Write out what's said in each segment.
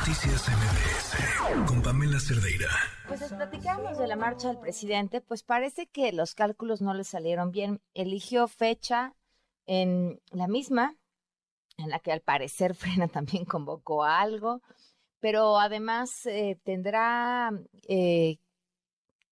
Noticias MBS con Pamela Cerdeira. Pues platicamos de la marcha del presidente, pues parece que los cálculos no le salieron bien. Eligió fecha en la misma, en la que al parecer Frena también convocó algo, pero además eh, tendrá eh,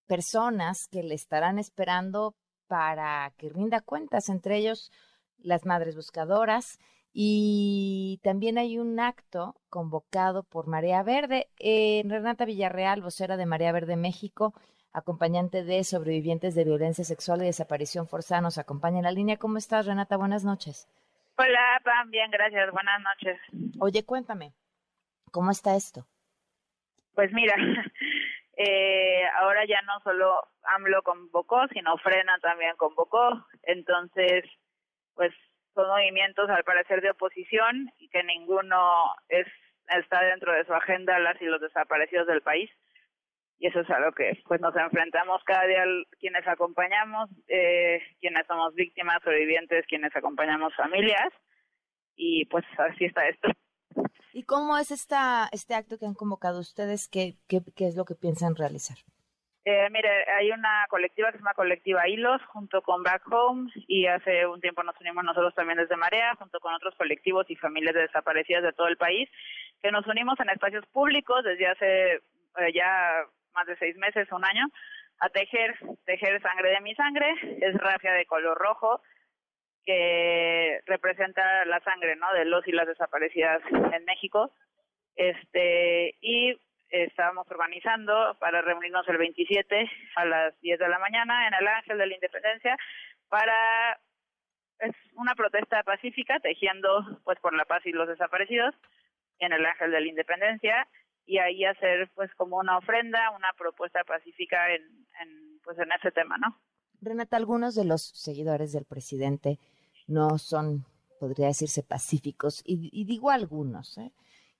personas que le estarán esperando para que rinda cuentas, entre ellos las madres buscadoras y también hay un acto convocado por Marea Verde. Eh, Renata Villarreal, vocera de Marea Verde México, acompañante de sobrevivientes de violencia sexual y desaparición forzada, nos acompaña en la línea. ¿Cómo estás, Renata? Buenas noches. Hola, Pam, bien, gracias. Buenas noches. Oye, cuéntame, ¿cómo está esto? Pues mira, eh, ahora ya no solo AMLO convocó, sino Frena también convocó. Entonces, pues son movimientos al parecer de oposición y que ninguno es está dentro de su agenda las y los desaparecidos del país. Y eso es a lo que pues nos enfrentamos cada día quienes acompañamos eh, quienes somos víctimas sobrevivientes quienes acompañamos familias. Y pues así está esto. Y cómo es esta este acto que han convocado ustedes qué qué, qué es lo que piensan realizar eh, mire, hay una colectiva que se llama Colectiva Hilos, junto con Back Home, y hace un tiempo nos unimos nosotros también desde Marea, junto con otros colectivos y familias de desaparecidas de todo el país, que nos unimos en espacios públicos desde hace eh, ya más de seis meses, un año, a tejer, tejer sangre de mi sangre, es rafia de color rojo, que representa la sangre, ¿no? De los y las desaparecidas en México. Este, y estábamos organizando para reunirnos el 27 a las 10 de la mañana en el Ángel de la Independencia para es una protesta pacífica tejiendo pues por la paz y los desaparecidos en el Ángel de la Independencia y ahí hacer pues como una ofrenda, una propuesta pacífica en, pues en ese tema, ¿no? Renata, algunos de los seguidores del presidente no son, podría decirse, pacíficos y, y digo algunos, ¿eh?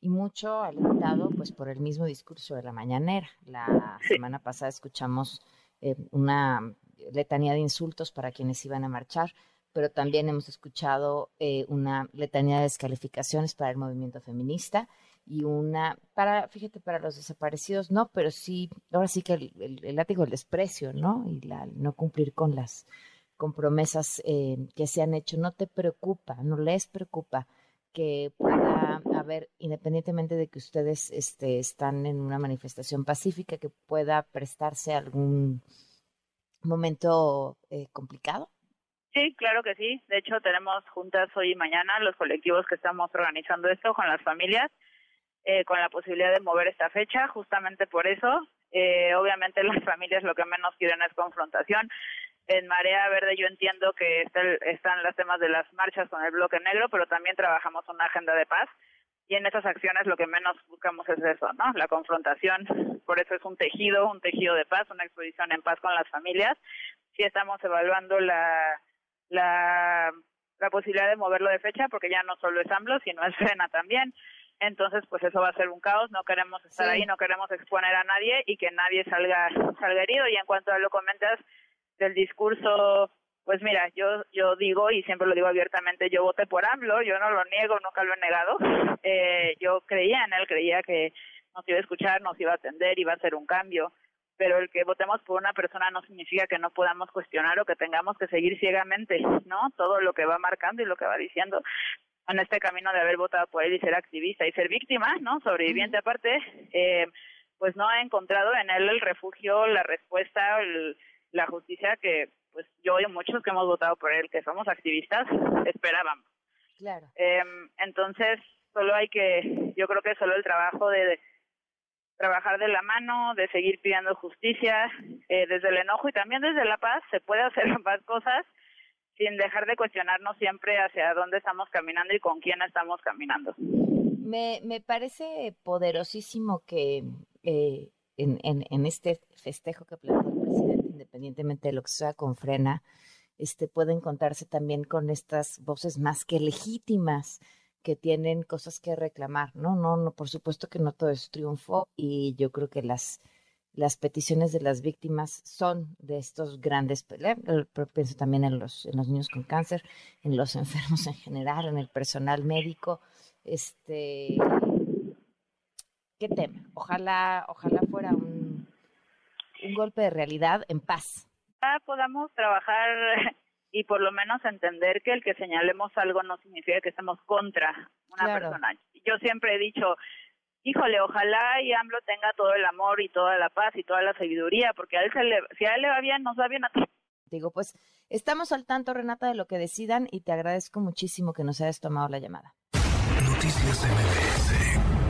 Y mucho alentado pues por el mismo discurso de la mañanera. La semana pasada escuchamos eh, una letanía de insultos para quienes iban a marchar, pero también hemos escuchado eh, una letanía de descalificaciones para el movimiento feminista y una para, fíjate, para los desaparecidos, no, pero sí, ahora sí que el, el, látigo del desprecio, ¿no? Y la, no cumplir con las con promesas eh, que se han hecho. No te preocupa, no les preocupa que pueda haber, independientemente de que ustedes este, están en una manifestación pacífica, que pueda prestarse algún momento eh, complicado? Sí, claro que sí. De hecho, tenemos juntas hoy y mañana los colectivos que estamos organizando esto con las familias, eh, con la posibilidad de mover esta fecha, justamente por eso. Eh, obviamente las familias lo que menos quieren es confrontación en Marea Verde yo entiendo que están los temas de las marchas con el bloque negro, pero también trabajamos una agenda de paz y en esas acciones lo que menos buscamos es eso, ¿no? La confrontación. Por eso es un tejido, un tejido de paz, una exposición en paz con las familias. Sí estamos evaluando la la, la posibilidad de moverlo de fecha porque ya no solo es AMLO, sino es Frena también. Entonces, pues eso va a ser un caos, no queremos estar ahí, no queremos exponer a nadie y que nadie salga salga herido y en cuanto a lo comentas del discurso, pues mira, yo yo digo y siempre lo digo abiertamente, yo voté por AMLO, yo no lo niego, nunca lo he negado. Eh, yo creía en él, creía que nos iba a escuchar, nos iba a atender, iba a hacer un cambio, pero el que votemos por una persona no significa que no podamos cuestionar o que tengamos que seguir ciegamente, ¿no? Todo lo que va marcando y lo que va diciendo en este camino de haber votado por él y ser activista y ser víctima, ¿no? Sobreviviente aparte, eh, pues no ha encontrado en él el refugio, la respuesta, el, la justicia que pues yo y muchos que hemos votado por él, que somos activistas, esperábamos. Claro. Eh, entonces, solo hay que, yo creo que solo el trabajo de, de trabajar de la mano, de seguir pidiendo justicia, eh, desde el enojo y también desde la paz, se puede hacer más cosas sin dejar de cuestionarnos siempre hacia dónde estamos caminando y con quién estamos caminando. Me, me parece poderosísimo que eh, en, en, en, este festejo que plantea el independientemente de lo que sea con frena, este, pueden contarse también con estas voces más que legítimas que tienen cosas que reclamar, ¿no? No, no, por supuesto que no todo es triunfo y yo creo que las, las peticiones de las víctimas son de estos grandes, pienso también en los, en los niños con cáncer, en los enfermos en general, en el personal médico, este, ¿Qué tema? Ojalá, ojalá fuera un golpe de realidad en paz. Podamos trabajar y por lo menos entender que el que señalemos algo no significa que estemos contra una persona. Yo siempre he dicho, híjole, ojalá y AMLO tenga todo el amor y toda la paz y toda la sabiduría, porque a él se le, si a él le va bien, nos va bien a todos. Digo, pues estamos al tanto, Renata, de lo que decidan y te agradezco muchísimo que nos hayas tomado la llamada. Noticias MBS